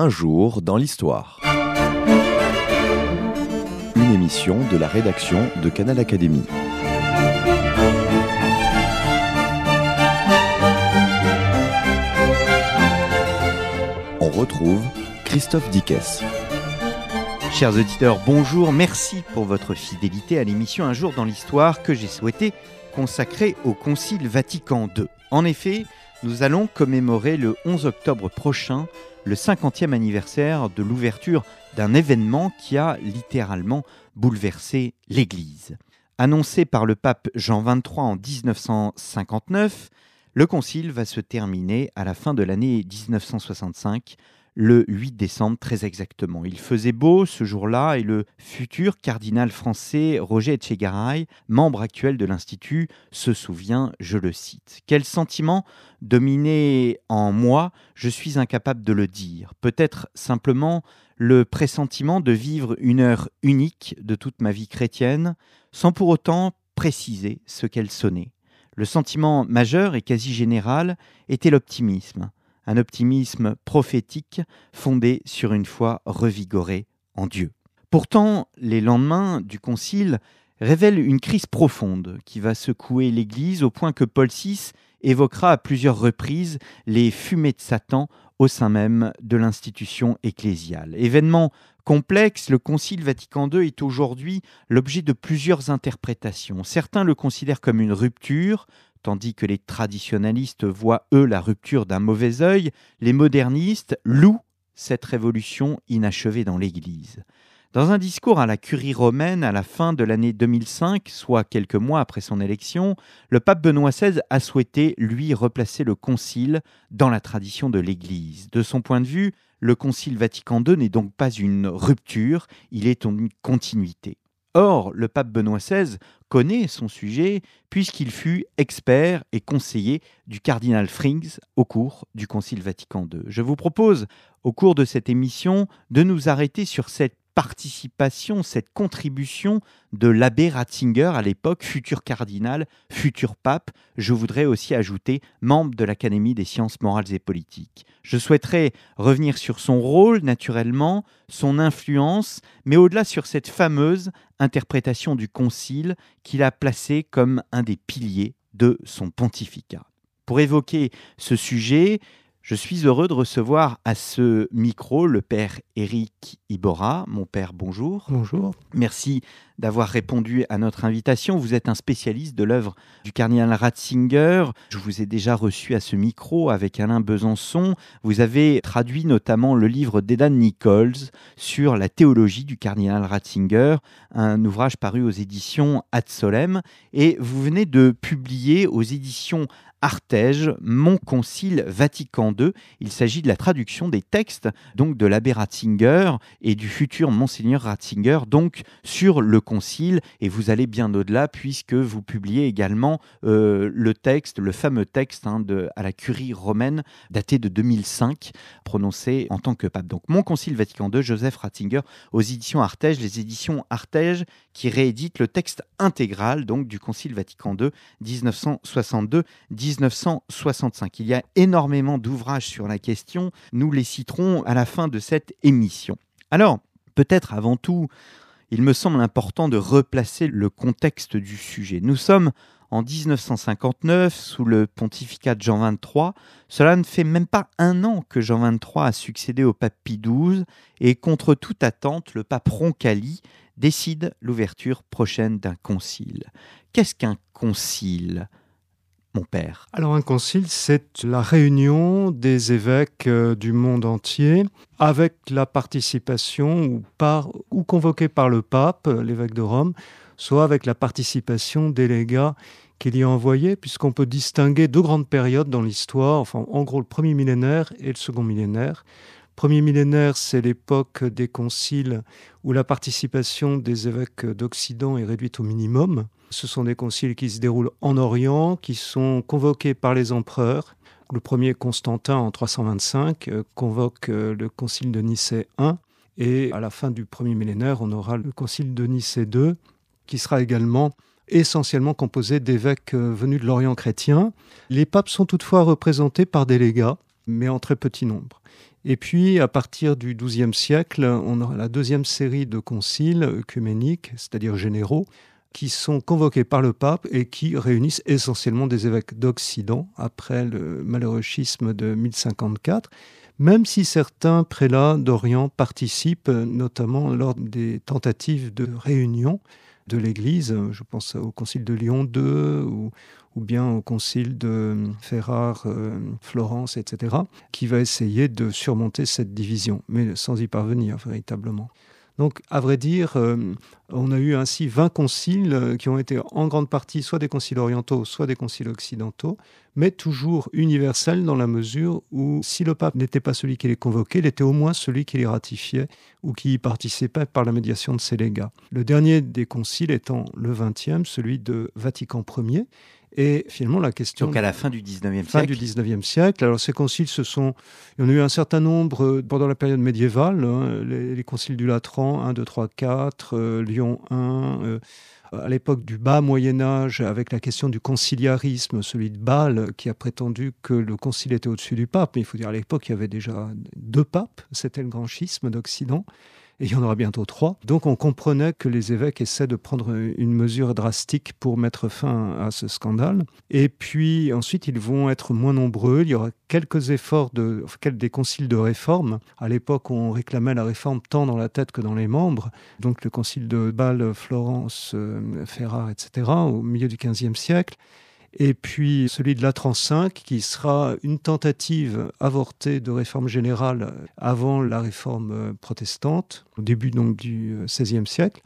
Un jour dans l'histoire. Une émission de la rédaction de Canal Académie. On retrouve Christophe Dickès. Chers auditeurs, bonjour, merci pour votre fidélité à l'émission Un jour dans l'histoire que j'ai souhaité consacrer au Concile Vatican II. En effet, nous allons commémorer le 11 octobre prochain le 50e anniversaire de l'ouverture d'un événement qui a littéralement bouleversé l'Église. Annoncé par le pape Jean XXIII en 1959, le concile va se terminer à la fin de l'année 1965 le 8 décembre très exactement. Il faisait beau ce jour-là et le futur cardinal français Roger Etchegaray, membre actuel de l'Institut, se souvient, je le cite. Quel sentiment dominait en moi, je suis incapable de le dire. Peut-être simplement le pressentiment de vivre une heure unique de toute ma vie chrétienne, sans pour autant préciser ce qu'elle sonnait. Le sentiment majeur et quasi général était l'optimisme un optimisme prophétique fondé sur une foi revigorée en Dieu. Pourtant, les lendemains du Concile révèlent une crise profonde qui va secouer l'Église au point que Paul VI évoquera à plusieurs reprises les fumées de Satan au sein même de l'institution ecclésiale. Événement complexe, le Concile Vatican II est aujourd'hui l'objet de plusieurs interprétations. Certains le considèrent comme une rupture, tandis que les traditionalistes voient, eux, la rupture d'un mauvais œil, les modernistes louent cette révolution inachevée dans l'Église. Dans un discours à la curie romaine à la fin de l'année 2005, soit quelques mois après son élection, le pape Benoît XVI a souhaité, lui, replacer le concile dans la tradition de l'Église. De son point de vue, le concile Vatican II n'est donc pas une rupture, il est une continuité. Or, le pape Benoît XVI connaît son sujet puisqu'il fut expert et conseiller du cardinal Frings au cours du Concile Vatican II. Je vous propose, au cours de cette émission, de nous arrêter sur cette participation, cette contribution de l'abbé Ratzinger à l'époque, futur cardinal, futur pape, je voudrais aussi ajouter membre de l'Académie des sciences morales et politiques. Je souhaiterais revenir sur son rôle, naturellement, son influence, mais au-delà sur cette fameuse interprétation du Concile qu'il a placée comme un des piliers de son pontificat. Pour évoquer ce sujet, je suis heureux de recevoir à ce micro le père Éric Ibora. Mon père, bonjour. Bonjour. Merci d'avoir répondu à notre invitation. Vous êtes un spécialiste de l'œuvre du cardinal Ratzinger. Je vous ai déjà reçu à ce micro avec Alain Besançon. Vous avez traduit notamment le livre d'Edan Nichols sur la théologie du cardinal Ratzinger, un ouvrage paru aux éditions Ad Solem. Et vous venez de publier aux éditions Artege, Mon Concile Vatican II. Il s'agit de la traduction des textes donc de l'abbé Ratzinger et du futur monseigneur Ratzinger donc sur le Concile et vous allez bien au-delà puisque vous publiez également euh, le texte, le fameux texte hein, de, à la curie romaine daté de 2005 prononcé en tant que pape. Donc Mon Concile Vatican II, Joseph Ratzinger aux éditions Artege, les éditions Artege qui rééditent le texte intégral donc du Concile Vatican II 1962 1965. Il y a énormément d'ouvrages sur la question, nous les citerons à la fin de cette émission. Alors, peut-être avant tout, il me semble important de replacer le contexte du sujet. Nous sommes en 1959 sous le pontificat de Jean XXIII. Cela ne fait même pas un an que Jean XXIII a succédé au pape Pie XII et contre toute attente, le pape Roncalli décide l'ouverture prochaine d'un concile. Qu'est-ce qu'un concile? Alors un concile, c'est la réunion des évêques euh, du monde entier avec la participation ou, par, ou convoquée par le pape, l'évêque de Rome, soit avec la participation des légats qu'il y a envoyés, puisqu'on peut distinguer deux grandes périodes dans l'histoire, enfin en gros le premier millénaire et le second millénaire. Premier millénaire, c'est l'époque des conciles où la participation des évêques d'Occident est réduite au minimum. Ce sont des conciles qui se déroulent en Orient, qui sont convoqués par les empereurs. Le premier, Constantin, en 325, euh, convoque euh, le concile de Nicée I. Et à la fin du premier millénaire, on aura le concile de Nicée II, qui sera également essentiellement composé d'évêques euh, venus de l'Orient chrétien. Les papes sont toutefois représentés par des légats, mais en très petit nombre. Et puis, à partir du XIIe siècle, on aura la deuxième série de conciles œcuméniques, c'est-à-dire généraux, qui sont convoqués par le pape et qui réunissent essentiellement des évêques d'Occident après le malheureux schisme de 1054, même si certains prélats d'Orient participent, notamment lors des tentatives de réunion de l'Église. Je pense au Concile de Lyon II ou, ou bien au Concile de Ferrare, euh, Florence, etc., qui va essayer de surmonter cette division, mais sans y parvenir véritablement. Donc, à vrai dire, euh, on a eu ainsi 20 conciles euh, qui ont été en grande partie soit des conciles orientaux, soit des conciles occidentaux, mais toujours universels dans la mesure où si le pape n'était pas celui qui les convoquait, il était au moins celui qui les ratifiait ou qui y participait par la médiation de ses légats. Le dernier des conciles étant le 20e, celui de Vatican Ier, et finalement, la question. Donc à la fin du 19e fin du 19e siècle. Alors ces conciles, ce sont. Il y en a eu un certain nombre euh, pendant la période médiévale. Hein, les, conciles du Latran, 1, 2, 3, 4, Lyon 1. Euh, à l'époque du bas Moyen Âge, avec la question du conciliarisme, celui de Bâle, qui a prétendu que le concile était au-dessus du pape. Mais il faut dire, à l'époque, il y avait déjà deux papes. C'était le grand schisme d'Occident et il y en aura bientôt trois. Donc on comprenait que les évêques essaient de prendre une mesure drastique pour mettre fin à ce scandale. Et puis ensuite, ils vont être moins nombreux. Il y aura quelques efforts de, des conciles de réforme. À l'époque, on réclamait la réforme tant dans la tête que dans les membres. Donc le concile de Bâle, Florence, euh, Ferrare, etc., au milieu du XVe siècle et puis celui de l'Atran 5, qui sera une tentative avortée de réforme générale avant la réforme euh, protestante, au début donc du XVIe euh, siècle,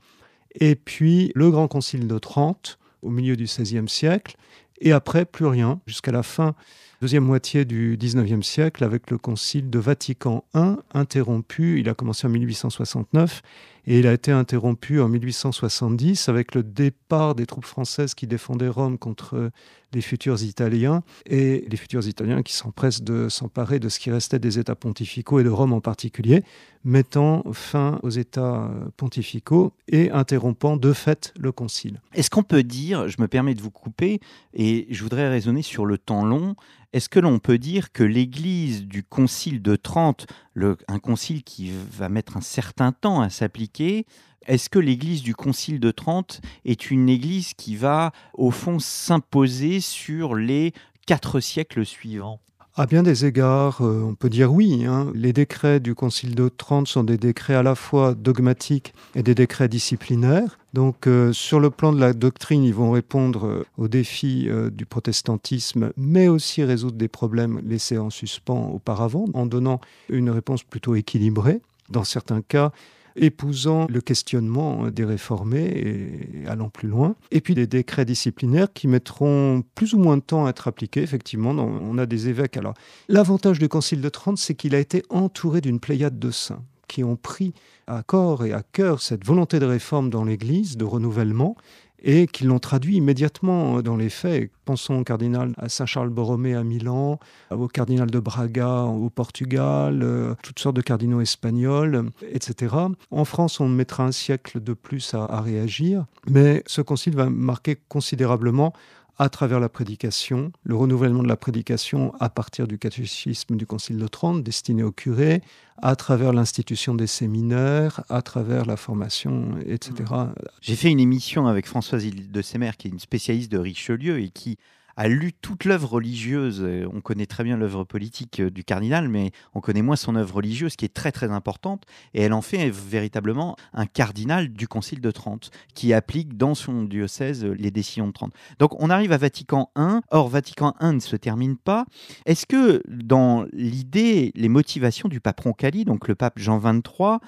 et puis le Grand Concile de Trente, au milieu du XVIe siècle, et après plus rien, jusqu'à la fin, deuxième moitié du XIXe siècle, avec le Concile de Vatican I, interrompu, il a commencé en 1869, et il a été interrompu en 1870 avec le départ des troupes françaises qui défendaient Rome contre les futurs Italiens et les futurs Italiens qui s'empressent de s'emparer de ce qui restait des États pontificaux et de Rome en particulier, mettant fin aux États pontificaux et interrompant de fait le concile. Est-ce qu'on peut dire, je me permets de vous couper, et je voudrais raisonner sur le temps long, est-ce que l'on peut dire que l'Église du Concile de Trente, un concile qui va mettre un certain temps à s'appliquer, est-ce que l'Église du Concile de Trente est une Église qui va, au fond, s'imposer sur les quatre siècles suivants? À bien des égards, euh, on peut dire oui. Hein. Les décrets du Concile de Trente sont des décrets à la fois dogmatiques et des décrets disciplinaires. Donc, euh, sur le plan de la doctrine, ils vont répondre euh, aux défis du protestantisme, mais aussi résoudre des problèmes laissés en suspens auparavant, en donnant une réponse plutôt équilibrée. Dans certains cas, épousant le questionnement des réformés et allant plus loin. Et puis des décrets disciplinaires qui mettront plus ou moins de temps à être appliqués, effectivement. On a des évêques. Alors, l'avantage du Concile de Trente, c'est qu'il a été entouré d'une pléiade de saints qui ont pris à corps et à cœur cette volonté de réforme dans l'Église, de renouvellement, et qui l'ont traduit immédiatement dans les faits. Pensons au cardinal à Saint-Charles Borromée à Milan, au cardinal de Braga au Portugal, euh, toutes sortes de cardinaux espagnols, etc. En France, on mettra un siècle de plus à réagir, mais ce concile va marquer considérablement à travers la prédication, le renouvellement de la prédication à partir du catéchisme du Concile de Trente destiné aux curés, à travers l'institution des séminaires, à travers la formation, etc. J'ai fait une émission avec Françoise de Semer, qui est une spécialiste de Richelieu et qui a lu toute l'œuvre religieuse. On connaît très bien l'œuvre politique euh, du cardinal, mais on connaît moins son œuvre religieuse, qui est très très importante. Et elle en fait véritablement un cardinal du Concile de Trente, qui applique dans son diocèse les décisions de Trente. Donc on arrive à Vatican I. Or, Vatican I ne se termine pas. Est-ce que dans l'idée, les motivations du pape Roncalli, donc le pape Jean XXIII,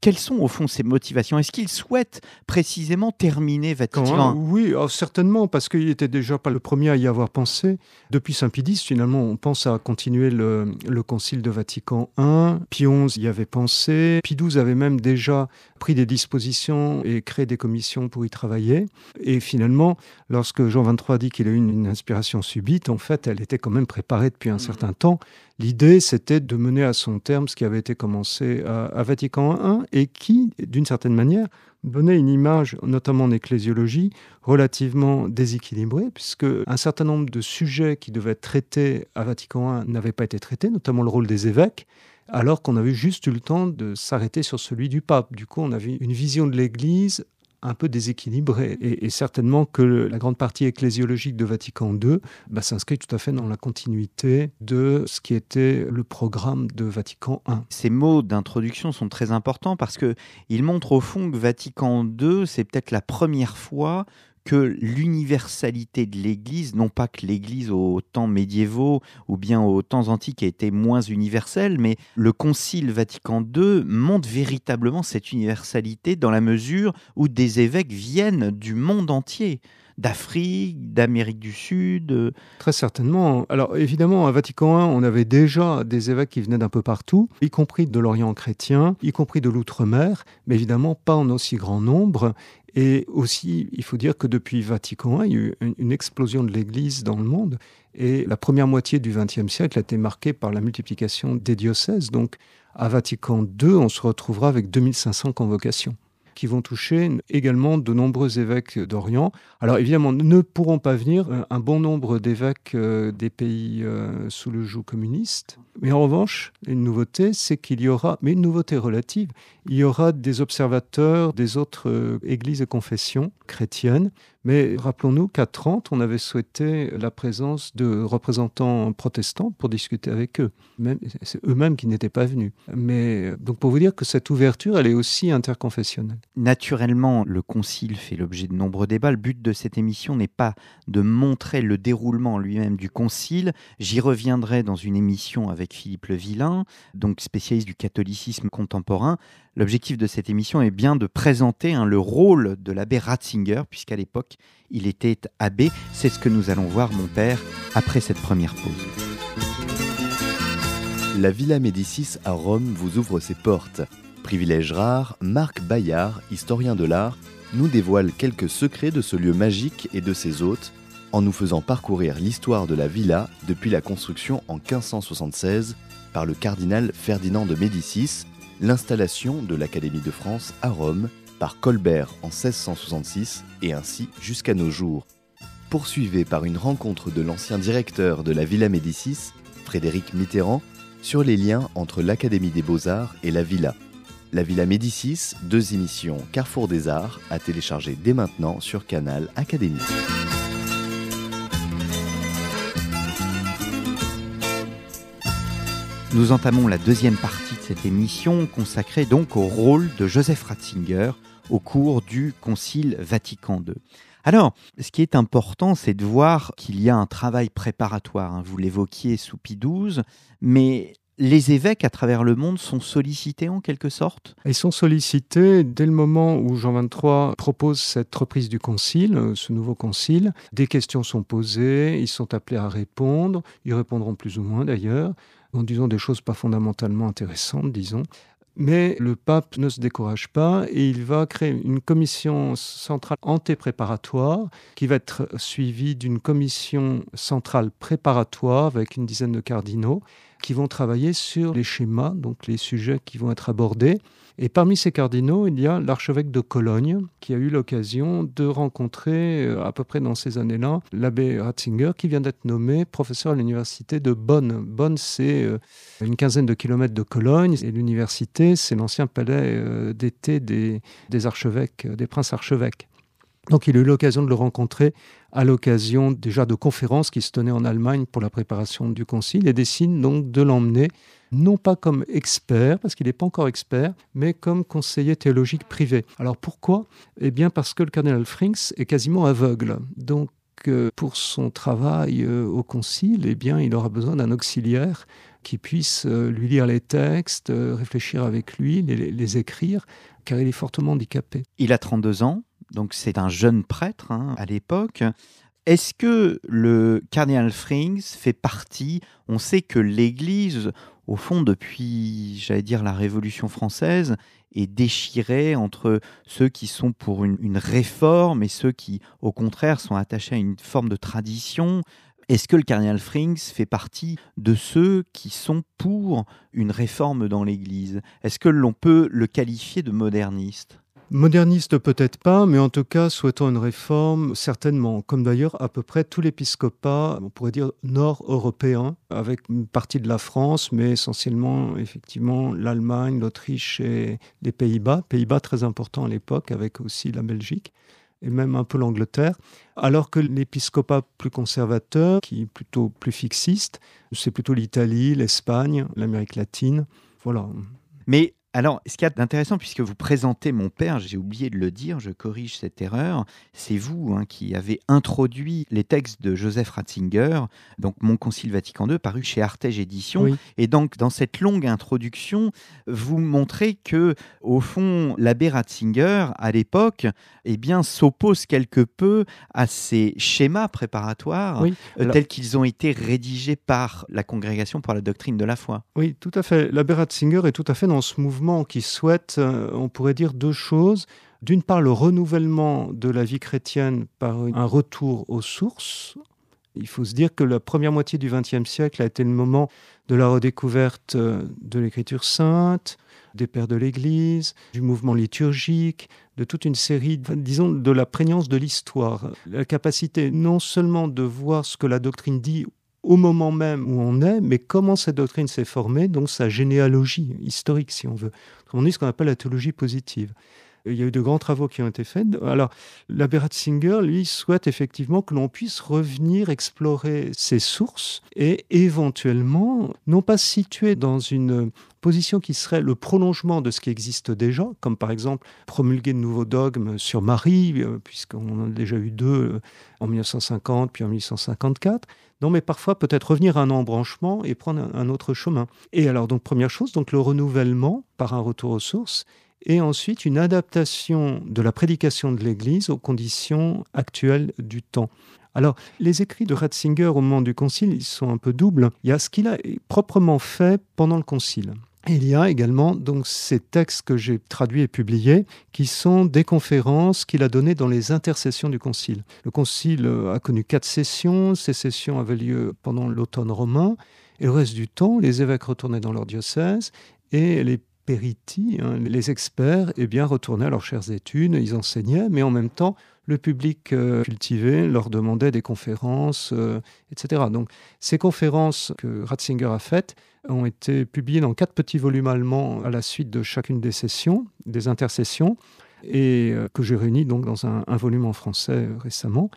quelles sont au fond ses motivations? Est-ce qu'il souhaite précisément terminer Vatican Oui, oh, certainement, parce qu'il n'était déjà pas le premier à y avoir pensé. Depuis Saint-Pédis, finalement, on pense à continuer le, concile de Vatican I. Pie XI y avait pensé. Pie XII avait même déjà pris des dispositions et créé des commissions pour y travailler. Et finalement, lorsque Jean XXIII dit qu'il a eu une, inspiration subite, en fait, elle était quand même préparée depuis un mmh. certain temps. L'idée, c'était de mener à son terme ce qui avait été commencé à, Vatican I et qui, d'une certaine manière, donnait une image, notamment en ecclésiologie, relativement déséquilibrée, puisque un certain nombre de sujets qui devaient être traités à Vatican I n'avaient pas été traités, notamment le rôle des évêques. alors qu'on avait juste eu le temps de s'arrêter sur celui du pape. Du coup, on avait une vision de l'Église un peu déséquilibré. Et, certainement que la grande partie ecclésiologique de Vatican II bah, s'inscrit tout à fait dans la continuité de ce qui était le programme de Vatican I. Ces mots d'introduction sont très importants parce qu'ils montrent au fond que Vatican II, c'est peut-être la première fois que l'universalité de l'Église, non pas que l'Église aux temps médiévaux ou bien aux temps antiques ait été moins universelle, mais le Concile Vatican II montre véritablement cette universalité dans la mesure où des évêques viennent du monde entier d'Afrique, d'Amérique du Sud Très certainement. Alors évidemment, à Vatican I, on avait déjà des évêques qui venaient d'un peu partout, y compris de l'Orient chrétien, y compris de l'outre-mer, mais évidemment pas en aussi grand nombre. Et aussi, il faut dire que depuis Vatican I, il y a eu une explosion de l'Église dans le monde. Et la première moitié du XXe siècle a été marquée par la multiplication des diocèses. Donc, à Vatican II, on se retrouvera avec 2500 convocations qui vont toucher également de nombreux évêques d'Orient. Alors évidemment, ne pourront pas venir euh, un bon nombre d'évêques euh, des pays euh, sous le joug communiste. Mais en revanche, une nouveauté, c'est qu'il y aura, mais une nouveauté relative, il y aura des observateurs des autres églises et confessions chrétiennes mais rappelons-nous qu'à 30, on avait souhaité la présence de représentants protestants pour discuter avec eux. c'est eux-mêmes qui n'étaient pas venus. Mais donc pour vous dire que cette ouverture, elle est aussi interconfessionnelle. Naturellement, le concile fait l'objet de nombreux débats. Le but de cette émission n'est pas de montrer le déroulement lui-même du concile. J'y reviendrai dans une émission avec Philippe Le Villain, donc spécialiste du catholicisme contemporain. L'objectif de cette émission est bien de présenter hein, le rôle de l'abbé Ratzinger, puisqu'à l'époque, il était abbé. C'est ce que nous allons voir, mon père, après cette première pause. La Villa Médicis à Rome vous ouvre ses portes. Privilège rare, Marc Bayard, historien de l'art, nous dévoile quelques secrets de ce lieu magique et de ses hôtes, en nous faisant parcourir l'histoire de la villa depuis la construction en 1576 par le cardinal Ferdinand de Médicis, l'installation de l'Académie de France à Rome par Colbert en 1666 et ainsi jusqu'à nos jours. Poursuivi par une rencontre de l'ancien directeur de la Villa Médicis, Frédéric Mitterrand, sur les liens entre l'Académie des Beaux-Arts et la Villa. La Villa Médicis, deux émissions Carrefour des Arts, à télécharger dès maintenant sur Canal Académie. Nous entamons la deuxième partie cette émission consacrée donc au rôle de Joseph Ratzinger au cours du Concile Vatican II. Alors, ce qui est important, c'est de voir qu'il y a un travail préparatoire. Hein. Vous l'évoquiez sous Pie XII, mais les évêques à travers le monde sont sollicités en quelque sorte? Ils sont sollicités dès le moment où Jean XXIII propose cette reprise du concile, euh, ce nouveau concile. Des questions sont posées, ils sont appelés à répondre, ils répondront plus ou moins d'ailleurs en disant des choses pas fondamentalement intéressantes, disons. Mais le pape ne se décourage pas et il va créer une commission centrale anté-préparatoire qui va être suivie d'une commission centrale préparatoire avec une dizaine de cardinaux qui vont travailler sur les schémas, donc les sujets qui vont être abordés. Et parmi ces cardinaux, il y a l'archevêque de Cologne, qui a eu l'occasion de rencontrer, euh, à peu près dans ces années-là, l'abbé Ratzinger, qui vient d'être nommé professeur à l'université de Bonn. Bonn, c'est euh, une quinzaine de kilomètres de Cologne, et l'université, c'est l'ancien palais euh, d'été des, des archevêques, des princes archevêques. Donc il a eu l'occasion de le rencontrer à l'occasion déjà de conférences qui se tenaient en Allemagne pour la préparation du concile et décide donc de l'emmener non pas comme expert, parce qu'il n'est pas encore expert, mais comme conseiller théologique privé. Alors pourquoi? Eh bien parce que le cardinal Frings est quasiment aveugle. Donc euh, pour son travail euh, au concile, eh bien, il aura besoin d'un auxiliaire qui puisse euh, lui lire les textes, réfléchir avec lui, les, écrire, car il est fortement handicapé. Il a 32 ans, donc c'est un jeune prêtre hein, à l'époque. Est-ce que le cardinal Frings fait partie On sait que l'Église, au fond, depuis, j'allais dire, la Révolution française, est déchirée entre ceux qui sont pour une, réforme et ceux qui, au contraire, sont attachés à une forme de tradition. Est-ce que le cardinal Frings fait partie de ceux qui sont pour une réforme dans l'Église? Est-ce que l'on peut le qualifier de moderniste? Moderniste peut-être pas, mais en tout cas souhaitant une réforme, certainement, comme d'ailleurs à peu près tout l'épiscopat, on pourrait dire nord-européen, avec une partie de la France, mais essentiellement effectivement l'Allemagne, l'Autriche et les Pays-Bas, Pays-Bas très important à l'époque, avec aussi la Belgique et même un peu l'Angleterre, alors que l'épiscopat plus conservateur, qui est plutôt plus fixiste, c'est plutôt l'Italie, l'Espagne, l'Amérique latine. Voilà. Mais alors, ce qui est intéressant, puisque vous présentez mon père, j'ai oublié de le dire, je corrige cette erreur, c'est vous hein, qui avez introduit les textes de Joseph Ratzinger, donc Mon Concile Vatican II, paru chez Artege Éditions. Et donc, dans cette longue introduction, vous montrez que, au fond, l'abbé Ratzinger, à l'époque, eh bien, s'oppose quelque peu à ces schémas préparatoires euh, tels qu'ils ont été rédigés par la Congrégation pour la doctrine de la foi. Oui, tout à fait. L'abbé Ratzinger est tout à fait dans ce mouvement qui souhaite, euh, on pourrait dire, deux choses. D'une part, le renouvellement de la vie chrétienne par un retour aux sources. Il faut se dire que la première moitié du XXe siècle a été le moment de la redécouverte euh, de l'écriture sainte, des pères de l'Église, du mouvement liturgique, de toute une série, disons, de la prégnance de l'histoire. La capacité non seulement de voir ce que la doctrine dit au moment même où on est, mais comment cette doctrine s'est formée, donc sa généalogie historique, si on veut. On dit ce qu'on appelle la théologie positive. Il y a eu de grands travaux qui ont été faits. Alors, l'abbé Ratzinger, lui, souhaite effectivement que l'on puisse revenir explorer ces sources et éventuellement, non pas situer dans une position qui serait le prolongement de ce qui existe déjà, comme par exemple promulguer de nouveaux dogmes sur Marie, euh, puisqu'on en a déjà eu deux euh, en 1950 puis en 1854, non, mais parfois peut-être revenir à un embranchement et prendre un autre chemin. Et alors, donc, première chose, donc le renouvellement par un retour aux sources, et ensuite une adaptation de la prédication de l'Église aux conditions actuelles du temps. Alors, les écrits de Ratzinger au moment du Concile, ils sont un peu doubles. Il y a ce qu'il a proprement fait pendant le Concile. Il y a également donc ces textes que j'ai traduits et publiés, qui sont des conférences qu'il a données dans les intercessions du Concile. Le Concile euh, a connu quatre sessions. Ces sessions avaient lieu pendant l'automne romain. Et le reste du temps, les évêques retournaient dans leur diocèse et les hein, les experts, eh bien, retournaient à leurs chères études, ils enseignaient, mais en même temps, le public euh, cultivé leur demandait des conférences, euh, etc. Donc, ces conférences que Ratzinger a faites ont été publiées dans quatre petits volumes allemands à la suite de chacune des sessions, des intercessions, et euh, que j'ai réunis donc dans un, un, volume en français récemment.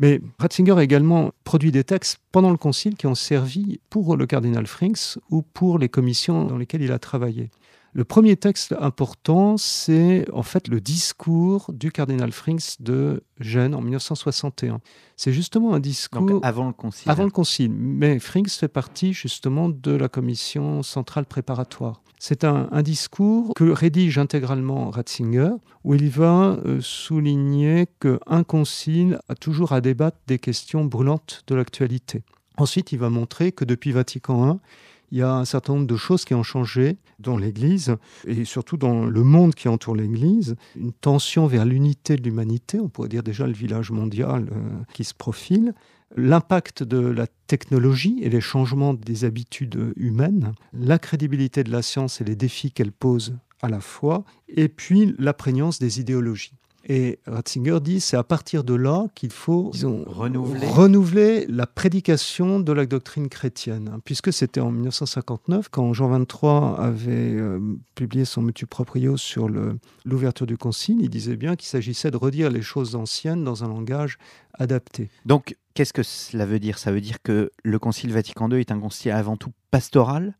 Mais Ratzinger a également produit des textes pendant le Concile qui ont servi pour le cardinal Frings ou pour les commissions dans lesquelles il a travaillé. Le premier texte important, c'est en fait le discours du cardinal Frings de Gênes en 1961. C'est justement un discours... avant le concile. Avant le concile. Mais Frings fait partie justement de la commission centrale préparatoire. C'est un, discours que rédige intégralement Ratzinger, où il va euh, souligner qu'un concile a toujours à débattre des questions brûlantes de l'actualité. Ensuite, il va montrer que depuis Vatican I, il y a un certain nombre de choses qui ont changé dans l'Église et surtout dans le monde qui entoure l'Église. Une tension vers l'unité de l'humanité, on pourrait dire déjà le village mondial euh, qui se profile. L'impact de la technologie et les changements des habitudes humaines, la crédibilité de la science et les défis qu'elle pose à la fois, et puis la prégnance des idéologies. Et Ratzinger dit c'est à partir de là qu'il faut renouveler. renouveler. la prédication de la doctrine chrétienne, hein, puisque c'était en 1959 quand Jean XXIII avait euh, publié son Mutu Proprio sur l'ouverture du concile. Il disait bien qu'il s'agissait de redire les choses anciennes dans un langage adapté. Donc, qu'est-ce que cela veut dire? Ça veut dire que le concile Vatican II est un concile avant tout pastoral?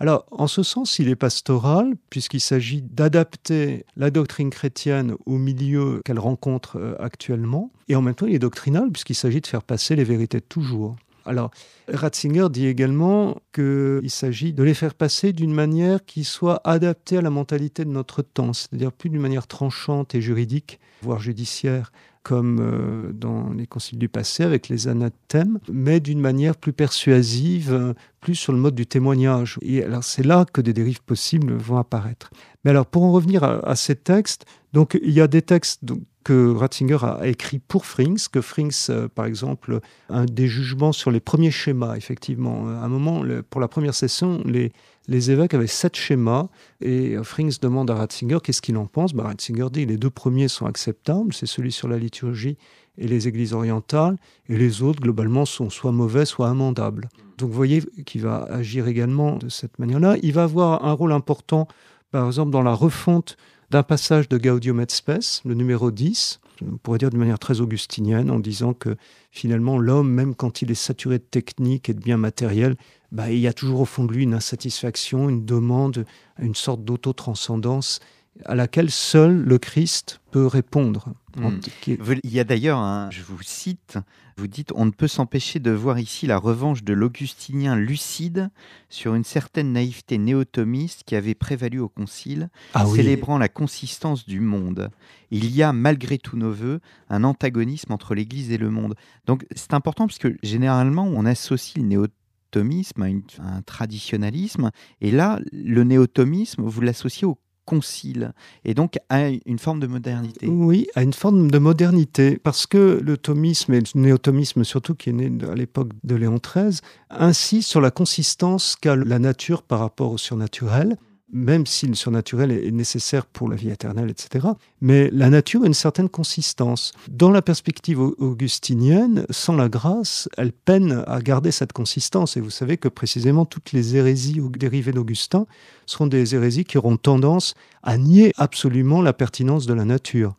Alors, en ce sens, il est pastoral, puisqu'il s'agit d'adapter la doctrine chrétienne au milieu qu'elle rencontre euh, actuellement, et en même temps, il est doctrinal, puisqu'il s'agit de faire passer les vérités de toujours. Alors, Ratzinger dit également qu'il s'agit de les faire passer d'une manière qui soit adaptée à la mentalité de notre temps, c'est-à-dire plus d'une manière tranchante et juridique, voire judiciaire, comme euh, dans les conciles du passé avec les anathèmes, mais d'une manière plus persuasive, euh, plus sur le mode du témoignage. Et alors c'est là que des dérives possibles vont apparaître. Mais alors pour en revenir à, ces textes, donc il y a des textes que Ratzinger a écrit pour Frings, que Frings, euh, par exemple, un des jugements sur les premiers schémas, effectivement. À un moment, pour la première session, les, les évêques avaient sept schémas et Frings demande à Ratzinger qu'est-ce qu'il en pense. Bah, Ratzinger dit les deux premiers sont acceptables, c'est celui sur la liturgie et les églises orientales, et les autres, globalement, sont soit mauvais, soit amendables. Donc vous voyez qu'il va agir également de cette manière-là. Il va avoir un rôle important, par exemple, dans la refonte d'un passage de Gaudium et Spes, le numéro 10, on pourrait dire de manière très augustinienne, en disant que finalement l'homme, même quand il est saturé de technique et de biens matériels, bah, il y a toujours au fond de lui une insatisfaction, une demande, une sorte d'auto-transcendance à laquelle seul le Christ peut répondre. Hmm. Il y a d'ailleurs, je vous cite, vous dites, on ne peut s'empêcher de voir ici la revanche de l'augustinien lucide sur une certaine naïveté néotomiste qui avait prévalu au Concile, ah célébrant la consistance du monde. Il y a, malgré tous nos voeux, un antagonisme entre l'Église et le monde. Donc c'est important parce que généralement, on associe le néotomisme à, un traditionnalisme. Et là, le néotomisme, vous l'associez au concile et donc à une forme de modernité. Oui, à une forme de modernité, parce que le thomisme et le néotomisme surtout, qui est né à l'époque de Léon XIII, insiste sur la consistance qu'a la nature par rapport au surnaturel même si le surnaturel est nécessaire pour la vie éternelle, etc. Mais la nature a une certaine consistance. Dans la perspective augustinienne, sans la grâce, elle peine à garder cette consistance. Et vous savez que précisément toutes les hérésies dérivées d'Augustin seront des hérésies qui auront tendance à nier absolument la pertinence de la nature.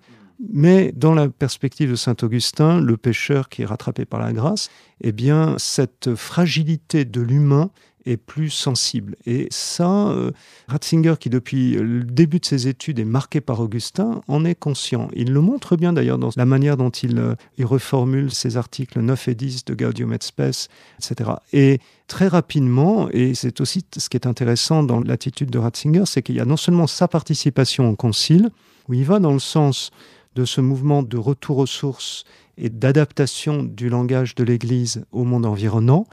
Mais dans la perspective de saint Augustin, le pécheur qui est rattrapé par la grâce, eh bien, cette fragilité de l'humain est plus sensible. Et ça, euh, Ratzinger, qui depuis le début de ses études est marqué par Augustin, en est conscient. Il le montre bien d'ailleurs dans la manière dont il, euh, il, reformule ses articles 9 et 10 de Gaudium et Spes, etc. Et très rapidement, et c'est aussi ce qui est intéressant dans l'attitude de Ratzinger, c'est qu'il y a non seulement sa participation au concile, où il va dans le sens de ce mouvement de retour aux sources et d'adaptation du langage de l'Église au monde environnant,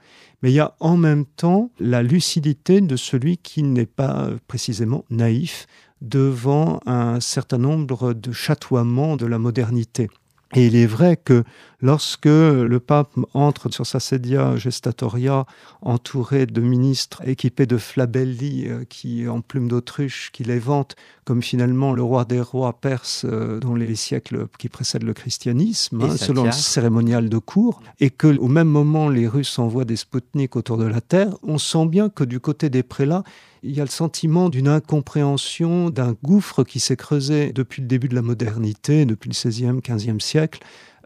mais il y a en même temps la lucidité de celui qui n'est pas précisément naïf devant un certain nombre de chatoiements de la modernité. Et il est vrai que lorsque le pape entre sur sa sedia gestatoria entouré de ministres équipés de flabelli euh, qui en plumes d'autruche qui les vantent comme finalement le roi des rois perses euh, dans les siècles qui précèdent le christianisme, hein, selon le cérémonial de cour, et que au même moment les Russes envoient des spoutniks autour de la Terre, on sent bien que du côté des prélats, il y a le sentiment d'une incompréhension, d'un gouffre qui s'est creusé depuis le début de la modernité, depuis le XVIe, XVe siècle,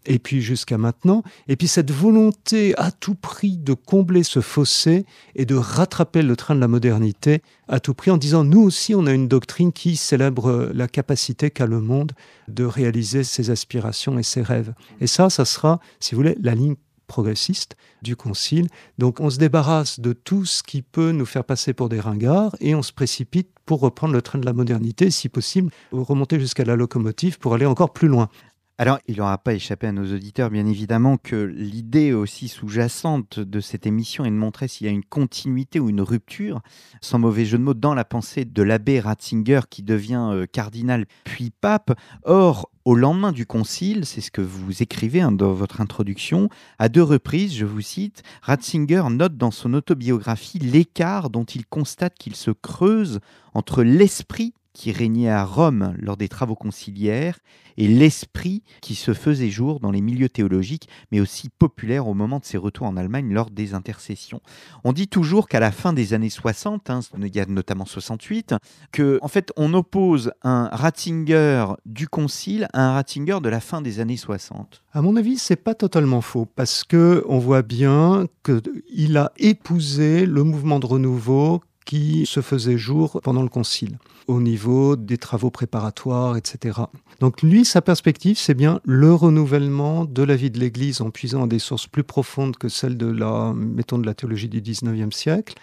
et puis jusqu'à maintenant. Et puis cette volonté à tout prix de combler ce fossé et de rattraper le train de la modernité à tout prix en disant nous aussi on a une doctrine qui célèbre la capacité qu'a le monde de réaliser ses aspirations et ses rêves. Et ça, ça sera, si vous voulez, la ligne progressiste du Concile. Donc on se débarrasse de tout ce qui peut nous faire passer pour des ringards et on se précipite pour reprendre le train de la modernité, si possible, remonter jusqu'à la locomotive pour aller encore plus loin. Alors, il n'aura pas échappé à nos auditeurs, bien évidemment, que l'idée aussi sous-jacente de cette émission est de montrer s'il y a une continuité ou une rupture, sans mauvais jeu de mots, dans la pensée de l'abbé Ratzinger qui devient euh, cardinal puis pape. Or, au lendemain du concile, c'est ce que vous écrivez hein, dans votre introduction, à deux reprises, je vous cite, Ratzinger note dans son autobiographie l'écart dont il constate qu'il se creuse entre l'esprit qui régnait à Rome lors des travaux conciliaires et l'esprit qui se faisait jour dans les milieux théologiques, mais aussi populaire au moment de ses retours en Allemagne lors des intercessions. On dit toujours qu'à la fin des années 60, hein, il y a notamment 68, que en fait on oppose un Ratzinger du Concile à un Ratzinger de la fin des années 60. À mon avis, c'est pas totalement faux parce que on voit bien qu'il a épousé le mouvement de renouveau qui se faisait jour pendant le concile, au niveau des travaux préparatoires, etc. Donc lui, sa perspective, c'est bien le renouvellement de la vie de l'Église en puisant à des sources plus profondes que celles de la, mettons, de la théologie du 19e siècle,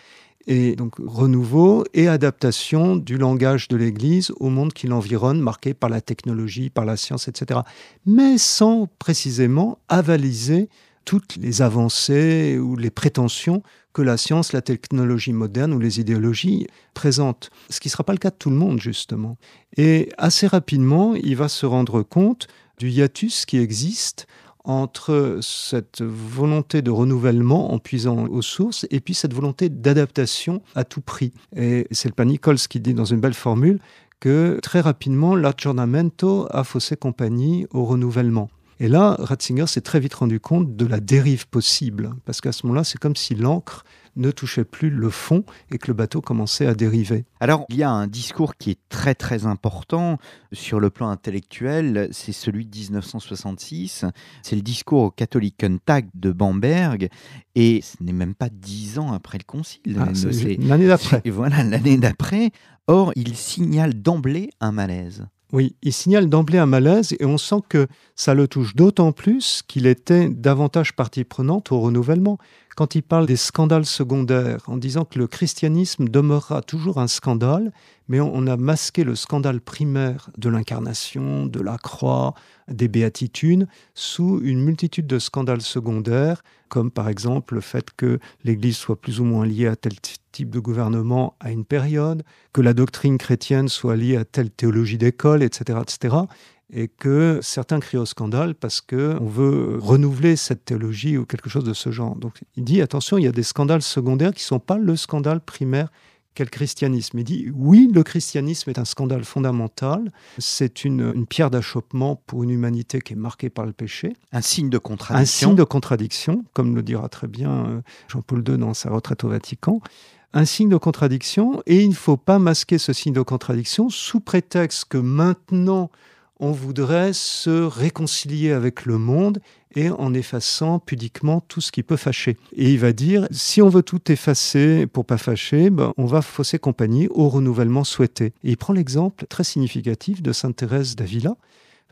et donc renouveau et adaptation du langage de l'Église au monde qui l'environne, marqué par la technologie, par la science, etc. Mais sans précisément avaliser toutes les avancées ou les prétentions que la science, la technologie moderne ou les idéologies présentent. Ce qui ne sera pas le cas de tout le monde, justement. Et assez rapidement, il va se rendre compte du hiatus qui existe entre cette volonté de renouvellement en puisant aux sources et puis cette volonté d'adaptation à tout prix. Et c'est le Nichols qui dit dans une belle formule que très rapidement, l'aggiornamento a faussé compagnie au renouvellement. Et là, Ratzinger s'est très vite rendu compte de la dérive possible, parce qu'à ce moment-là, c'est comme si l'encre ne touchait plus le fond et que le bateau commençait à dériver. Alors, il y a un discours qui est très très important sur le plan intellectuel, c'est celui de 1966, c'est le discours au Katholikentag de Bamberg, et ce n'est même pas dix ans après le concile. Ah, l'année d'après. Voilà, l'année d'après. Or, il signale d'emblée un malaise. Oui, il signale d'emblée un malaise et on sent que ça le touche d'autant plus qu'il était davantage partie prenante au renouvellement. Quand il parle des scandales secondaires, en disant que le christianisme demeurera toujours un scandale, mais on a masqué le scandale primaire de l'incarnation, de la croix, des béatitudes, sous une multitude de scandales secondaires, comme par exemple le fait que l'Église soit plus ou moins liée à tel type de gouvernement à une période, que la doctrine chrétienne soit liée à telle théologie d'école, etc., etc., et que certains crient au scandale parce qu'on veut renouveler cette théologie ou quelque chose de ce genre. Donc il dit, attention, il y a des scandales secondaires qui ne sont pas le scandale primaire qu'est le christianisme. Il dit, oui, le christianisme est un scandale fondamental, c'est une, une, pierre d'achoppement pour une humanité qui est marquée par le péché. Un signe de contradiction. Un signe de contradiction, comme le dira très bien euh, Jean-Paul II dans sa retraite au Vatican un signe de contradiction et il ne faut pas masquer ce signe de contradiction sous prétexte que maintenant on voudrait se réconcilier avec le monde et en effaçant pudiquement tout ce qui peut fâcher. Et il va dire, si on veut tout effacer pour pas fâcher, ben, on va fausser compagnie au renouvellement souhaité. Et il prend l'exemple très significatif de Sainte Thérèse d'Avila,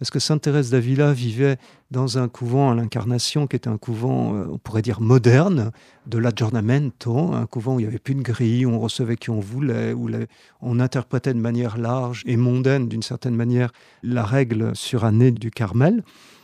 parce que Sainte Thérèse d'Avila vivait dans un couvent à l'Incarnation, qui était un couvent, euh, on pourrait dire, moderne, de l'aggiornamento, un couvent où il n'y avait plus de grille, où on recevait qui on voulait, où on interprétait de manière large et mondaine, d'une certaine manière, la règle surannée du Carmel.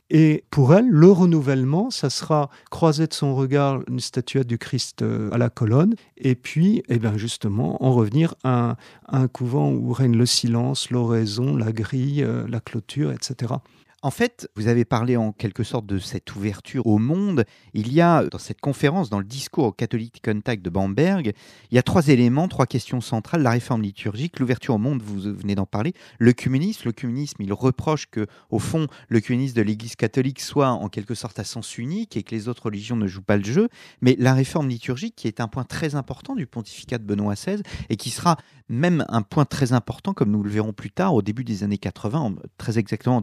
Et pour elle, le renouvellement, ça sera croiser de son regard une statuette du Christ euh, à la colonne, et puis, eh bien justement, en revenir à un, couvent où règne le silence, l'oraison, la grille, euh, la clôture, etc. En fait, vous avez parlé en quelque sorte de cette ouverture au monde. Il y a, dans cette conférence, dans le discours au Catholic Contact de Bamberg, il y a trois éléments, trois questions centrales. La réforme liturgique, l'ouverture au monde, vous venez d'en parler. Le communisme, le communisme, il reproche que, au fond, le communisme de l'Église catholique soit en quelque sorte à sens unique et que les autres religions ne jouent pas le jeu. Mais la réforme liturgique, qui est un point très important du pontificat de Benoît XVI et qui sera même un point très important, comme nous le verrons plus tard, au début des années 80, très exactement en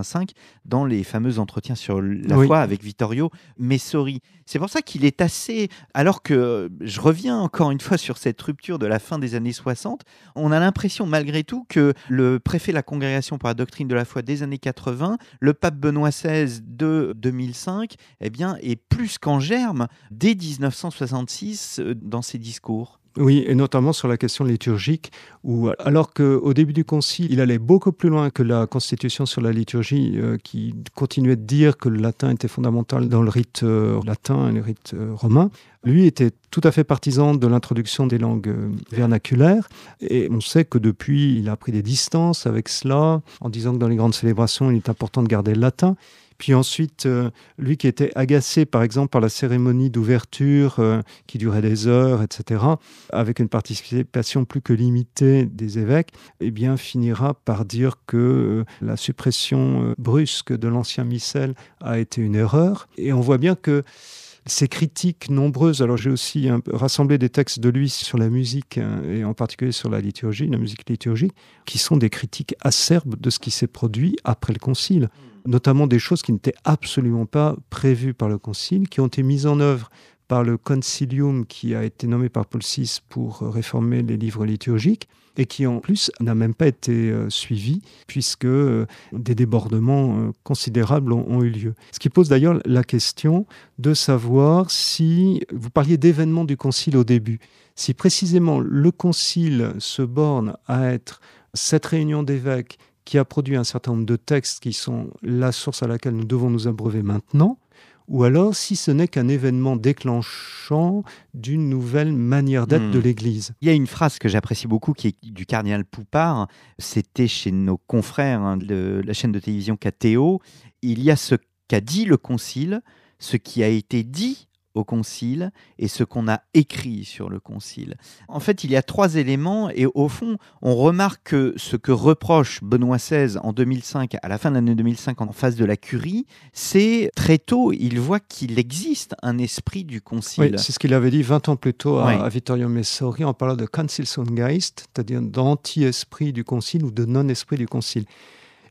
1985, dans les fameux entretiens sur la foi avec Vittorio Messori. C'est pour ça qu'il est assez. Alors que je reviens encore une fois sur cette rupture de la fin des années 60, on a l'impression malgré tout que le préfet de la Congrégation pour la doctrine de la foi des années 80, le pape Benoît XVI de 2005, eh bien, est plus qu'en germe dès 1966 euh, dans ses discours. Oui, et notamment sur la question liturgique, où alors qu'au début du Concile, il allait beaucoup plus loin que la Constitution sur la liturgie, euh, qui continuait de dire que le latin était fondamental dans le rite euh, latin et le rite euh, romain, lui était tout à fait partisan de l'introduction des langues vernaculaires, et on sait que depuis, il a pris des distances avec cela, en disant que dans les grandes célébrations, il est important de garder le latin. Puis ensuite, euh, lui qui était agacé, par exemple, par la cérémonie d'ouverture euh, qui durait des heures, etc., avec une participation plus que limitée des évêques, eh bien, finira par dire que euh, la suppression brusque de l'ancien missel a été une erreur. Et on voit bien que ces critiques nombreuses, alors j'ai aussi rassemblé des textes de lui sur la musique hein, et en particulier sur la liturgie, la musique liturgique, qui sont des critiques acerbes de ce qui s'est produit après le concile notamment des choses qui n'étaient absolument pas prévues par le Concile, qui ont été mises en œuvre par le Concilium qui a été nommé par Paul VI pour réformer les livres liturgiques et qui en plus n'a même pas été euh, suivi puisque euh, des débordements euh, considérables ont, eu lieu. Ce qui pose d'ailleurs la question de savoir si, vous parliez d'événements du Concile au début, si précisément le Concile se borne à être cette réunion d'évêques qui a produit un certain nombre de textes qui sont la source à laquelle nous devons nous abreuver maintenant, ou alors si ce n'est qu'un événement déclenchant d'une nouvelle manière d'être Hmm. de l'Église. Il y a une phrase que j'apprécie beaucoup qui est du cardinal Poupard. C'était chez nos confrères hein, de la chaîne de télévision KTO. Il y a ce qu'a dit le concile, ce qui a été dit au concile et ce qu'on a écrit sur le concile. En fait, il y a trois éléments et au fond, on remarque que ce que reproche Benoît XVI en 2005, à la fin de l'année 2005 en face de la curie, c'est très tôt, il voit qu'il existe un esprit du concile. Oui, c'est ce qu'il avait dit 20 ans plus tôt à, Oui. à Vittorio Messori en parlant de Concilsongeist, c'est-à-dire d'anti-esprit du concile ou de non-esprit du concile.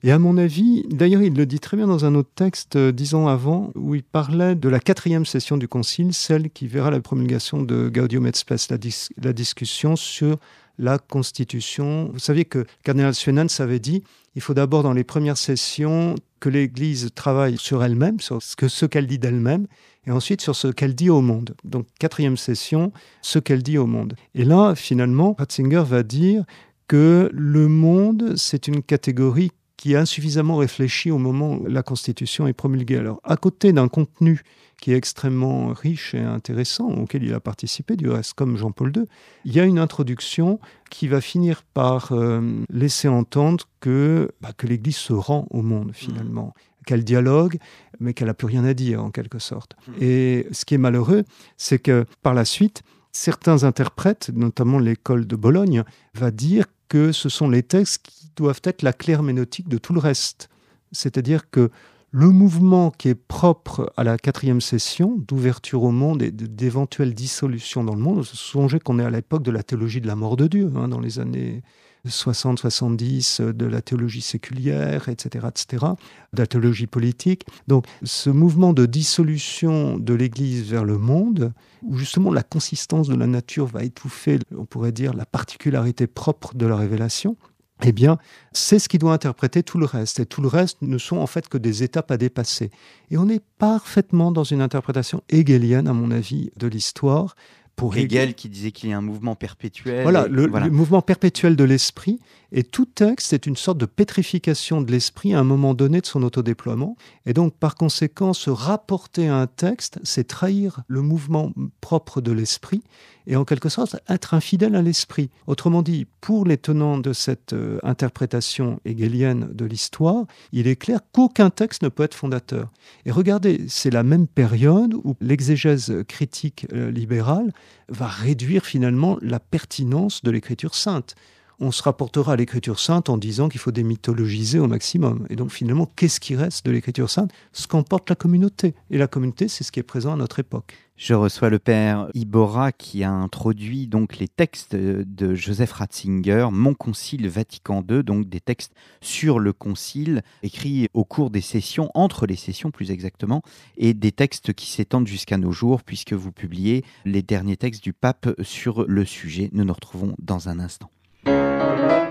Et à mon avis, d'ailleurs, il le dit très bien dans un autre texte, euh, dix ans avant, où il parlait de la quatrième session du concile, celle qui verra la promulgation de Gaudium et Spes, la, dis- la discussion sur la constitution. Vous saviez que Cardinal Suenens avait dit il faut d'abord, dans les premières sessions, que l'Église travaille sur elle-même, sur ce qu'elle dit d'elle-même, et ensuite sur ce qu'elle dit au monde. Donc, quatrième session, ce qu'elle dit au monde. Et là, finalement, Ratzinger va dire que le monde, c'est une catégorie qui est insuffisamment réfléchie au moment où la Constitution est promulguée. Alors, à côté d'un contenu qui est extrêmement riche et intéressant, auquel il a participé du reste, comme Jean-Paul II, il y a une introduction qui va finir par euh, laisser entendre que, bah, que l'Église se rend au monde, finalement, qu'elle dialogue, mais qu'elle n'a plus rien à dire, en quelque sorte. Et ce qui est malheureux, c'est que par la suite, certains interprètes, notamment l'école de Bologne, va dire que ce sont les textes qui doivent être la claire ménotique de tout le reste. C'est-à-dire que le mouvement qui est propre à la quatrième session, d'ouverture au monde et d'éventuelle dissolution dans le monde, songez qu'on est à l'époque de la théologie de la mort de Dieu, hein, dans les années 60-70, de la théologie séculière, etc., etc., de la théologie politique. Donc ce mouvement de dissolution de l'Église vers le monde, où justement la consistance de la nature va étouffer, on pourrait dire, la particularité propre de la révélation, eh bien, c'est ce qui doit interpréter tout le reste. Et tout le reste ne sont en fait que des étapes à dépasser. Et on est parfaitement dans une interprétation hegelienne, à mon avis, de l'histoire. Pour Hegel qui disait qu'il y a un mouvement perpétuel. voilà, et- le, voilà. le mouvement perpétuel de l'esprit. Et tout texte est une sorte de pétrification de l'esprit à un moment donné de son autodéploiement. Et donc, par conséquent, se rapporter à un texte, c'est trahir le mouvement propre de l'esprit et en quelque sorte être infidèle à l'esprit. Autrement dit, pour les tenants de cette euh, interprétation hegelienne de l'histoire, il est clair qu'aucun texte ne peut être fondateur. Et regardez, c'est la même période où l'exégèse critique euh, libérale va réduire finalement la pertinence de l'écriture sainte. On se rapportera à l'écriture sainte en disant qu'il faut démythologiser au maximum. Et donc finalement, qu'est-ce qui reste de l'écriture sainte? Ce qu'emporte la communauté. Et la communauté, c'est ce qui est présent à notre époque. Je reçois le père Ibora qui a introduit donc les textes de Joseph Ratzinger, Mon Concile Vatican II, donc des textes sur le concile écrits au cours des sessions, entre les sessions plus exactement, et des textes qui s'étendent jusqu'à nos jours puisque vous publiez les derniers textes du pape sur le sujet. Nous nous retrouvons dans un instant. Música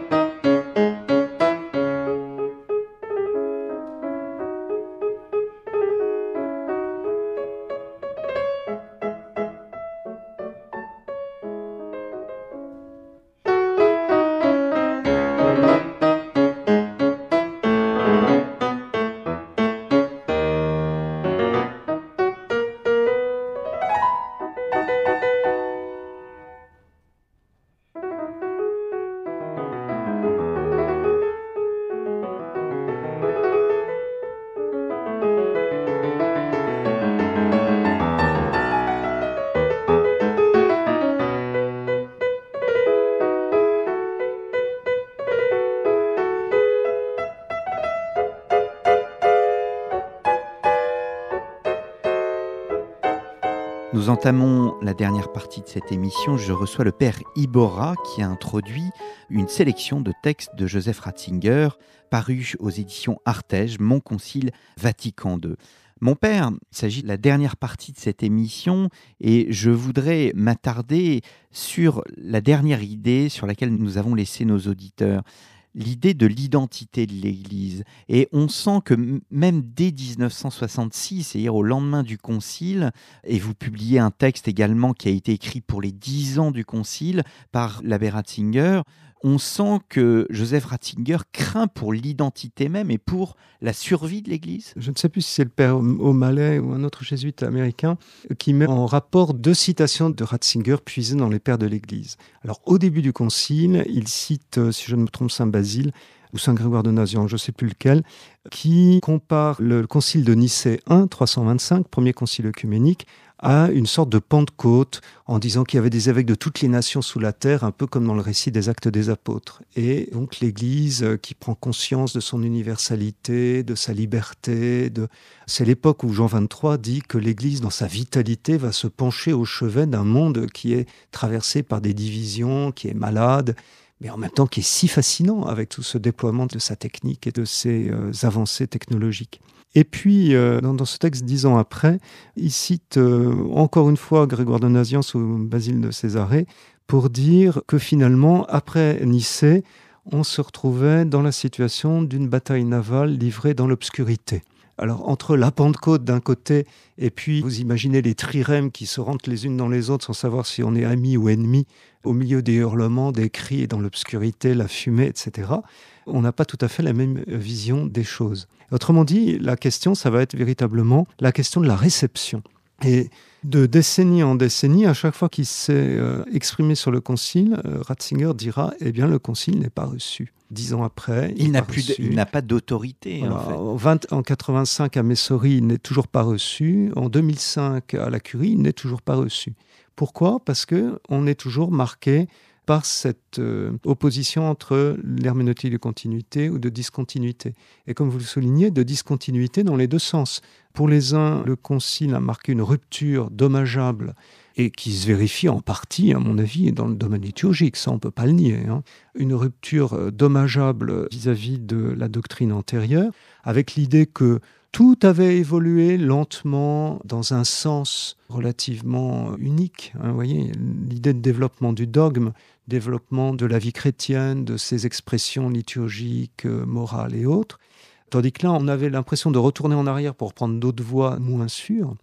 Nous entamons la dernière partie de cette émission. Je reçois le père Ibora qui a introduit une sélection de textes de Joseph Ratzinger parus aux éditions Artege, Mon Concile Vatican II. Mon père, il s'agit de la dernière partie de cette émission et je voudrais m'attarder sur la dernière idée sur laquelle nous avons laissé nos auditeurs l'idée de l'identité de l'Église. Et on sent que même dès 1966, c'est-à-dire au lendemain du Concile, et vous publiez un texte également qui a été écrit pour les dix ans du Concile par l'abbé Ratzinger, on sent que Joseph Ratzinger craint pour l'identité même et pour la survie de l'Église? Je ne sais plus si c'est le père O'Malley ou un autre jésuite américain qui met en rapport deux citations de Ratzinger puisées dans les pères de l'Église. Alors au début du concile, il cite, euh, si je ne me trompe, Saint Basile ou Saint Grégoire de Nazian, je ne sais plus lequel, qui compare le concile de Nicée 1, 325, premier concile œcuménique, à une sorte de Pentecôte en disant qu'il y avait des évêques de toutes les nations sous la terre, un peu comme dans le récit des actes des apôtres. Et donc l'Église euh, qui prend conscience de son universalité, de sa liberté. De... C'est l'époque où Jean 23 dit que l'Église, dans sa vitalité, va se pencher au chevet d'un monde qui est traversé par des divisions, qui est malade mais en même temps qui est si fascinant avec tout ce déploiement de sa technique et de ses euh, avancées technologiques. Et puis, euh, dans, ce texte, dix ans après, il cite euh, encore une fois Grégoire de Nazianz ou Basile de Césarée pour dire que finalement, après Nicée, on se retrouvait dans la situation d'une bataille navale livrée dans l'obscurité. Alors entre la Pentecôte d'un côté et puis vous imaginez les trirèmes qui se rentrent les unes dans les autres sans savoir si on est amis ou ennemis, au milieu des hurlements, des cris, dans l'obscurité, la fumée, etc. On n'a pas tout à fait la même vision des choses. Autrement dit, la question, ça va être véritablement la question de la réception. Et de décennie en décennie, à chaque fois qu'il s'est euh, exprimé sur le concile, euh, Ratzinger dira Eh bien, le concile n'est pas reçu. Dix ans après, il, n'a plus, il n'a pas d'autorité. en, 20, en 85 à Messori, il n'est toujours pas reçu. En 2005 à la Curie, il n'est toujours pas reçu. Pourquoi? Parce que on est toujours marqué par cette euh, opposition entre l'herméneutique de continuité ou de discontinuité. Et comme vous le soulignez, de discontinuité dans les deux sens. Pour les uns, le Concile a marqué une rupture dommageable et qui se vérifie en partie, à mon avis, dans le domaine liturgique, ça on ne peut pas le nier. Hein. Une rupture euh, dommageable vis-à-vis -vis de la doctrine antérieure, avec l'idée que tout avait évolué lentement dans un sens relativement unique. Hein, voyez, l'idée de développement du dogme, développement de la vie chrétienne, de ses expressions liturgiques, euh, morales et autres. Tandis que là, on avait l'impression de retourner en arrière pour prendre d'autres voies moins sûres.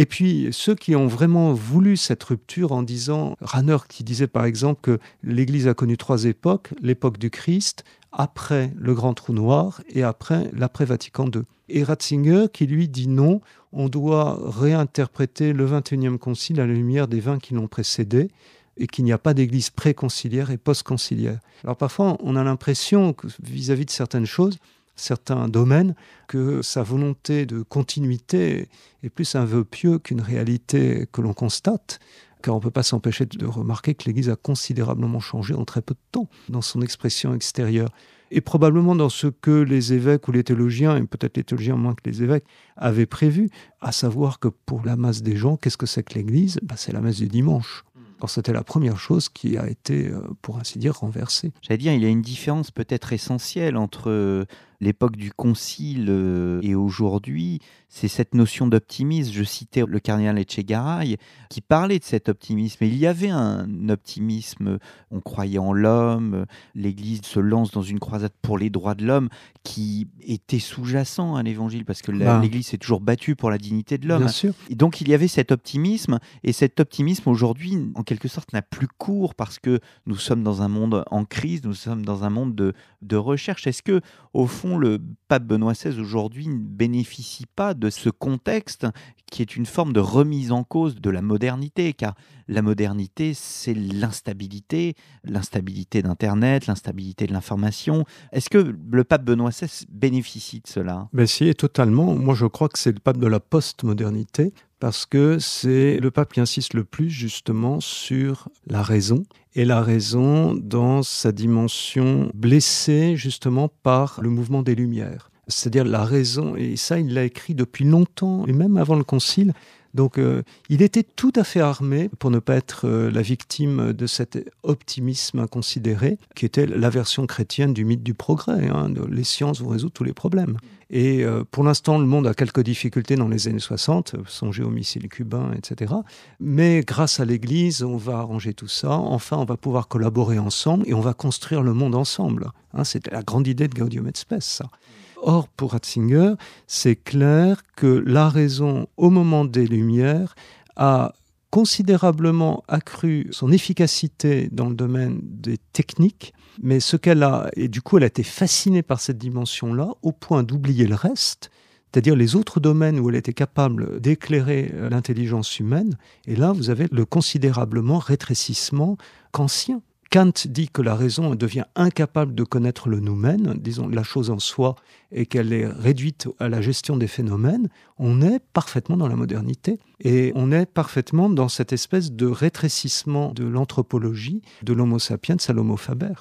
Et puis, ceux qui ont vraiment voulu cette rupture en disant, Ranner qui disait par exemple que l'Église a connu trois époques, l'époque du Christ, après le grand trou noir et après l'après-Vatican II. Et Ratzinger qui lui dit non, on doit réinterpréter le 21e concile à la lumière des 20 qui l'ont précédé et qu'il n'y a pas d'église pré-conciliaire et post-conciliaire. Alors parfois, on a l'impression vis-à-vis de certaines choses, certains domaines, que sa volonté de continuité est plus un vœu pieux qu'une réalité que l'on constate car on ne peut pas s'empêcher de remarquer que l'Église a considérablement changé en très peu de temps dans son expression extérieure. Et probablement dans ce que les évêques ou les théologiens, et peut-être les théologiens moins que les évêques, avaient prévu, à savoir que pour la masse des gens, qu'est-ce que c'est que l'Église? Ben, C'est la messe du dimanche. Alors c'était la première chose qui a été, euh, pour ainsi dire, renversée. J'allais dire, il y a une différence peut-être essentielle entre l'époque du concile euh, et aujourd'hui, c'est cette notion d'optimisme. Je citais le cardinal Etchegaray qui parlait de cet optimisme. Et il y avait un optimisme, on croyait en l'homme, l'Église se lance dans une croisade pour les droits de l'homme qui était sous-jacent à l'Évangile parce que bah. l'Église s'est toujours battue pour la dignité de l'homme. Et donc il y avait cet optimisme et cet optimisme aujourd'hui, en quelque sorte, n'a plus cours parce que nous sommes dans un monde en crise, nous sommes dans un monde de, de recherche. Est-ce que, au fond, le pape Benoît XVI aujourd'hui ne bénéficie pas de ce contexte qui est une forme de remise en cause de la modernité, car la modernité, c'est l'instabilité, l'instabilité d'Internet, l'instabilité de l'information. Est-ce que le pape Benoît XVI bénéficie de cela? Ben si, totalement. Moi, je crois que c'est le pape de la post-modernité, parce que c'est le pape qui insiste le plus justement sur la raison, et la raison dans sa dimension blessée justement par le mouvement des Lumières. C'est-à-dire la raison, et ça il l'a écrit depuis longtemps, et même avant le Concile, donc euh, il était tout à fait armé pour ne pas être euh, la victime de cet optimisme inconsidéré, qui était la version chrétienne du mythe du progrès. Hein, les sciences vont résoudre tous les problèmes. Et euh, pour l'instant, le monde a quelques difficultés dans les années 60, songez aux missiles cubains, etc. Mais grâce à l'Église, on va arranger tout ça. Enfin, on va pouvoir collaborer ensemble et on va construire le monde ensemble. Hein, C'était la grande idée de Gaudium et Spes, ça. Or, pour Ratzinger, c'est clair que la raison, au moment des Lumières, a considérablement accru son efficacité dans le domaine des techniques Mais ce qu'elle a, et du coup, elle a été fascinée par cette dimension-là, au point d'oublier le reste, c'est-à-dire les autres domaines où elle était capable d'éclairer euh, l'intelligence humaine. Et là, vous avez le considérablement rétrécissement kantien. Kant dit que la raison devient incapable de connaître le noumen, disons la chose en soi, et qu'elle est réduite à la gestion des phénomènes. On est parfaitement dans la modernité et on est parfaitement dans cette espèce de rétrécissement de l'anthropologie de l'Homo sapiens à l'Homo faber.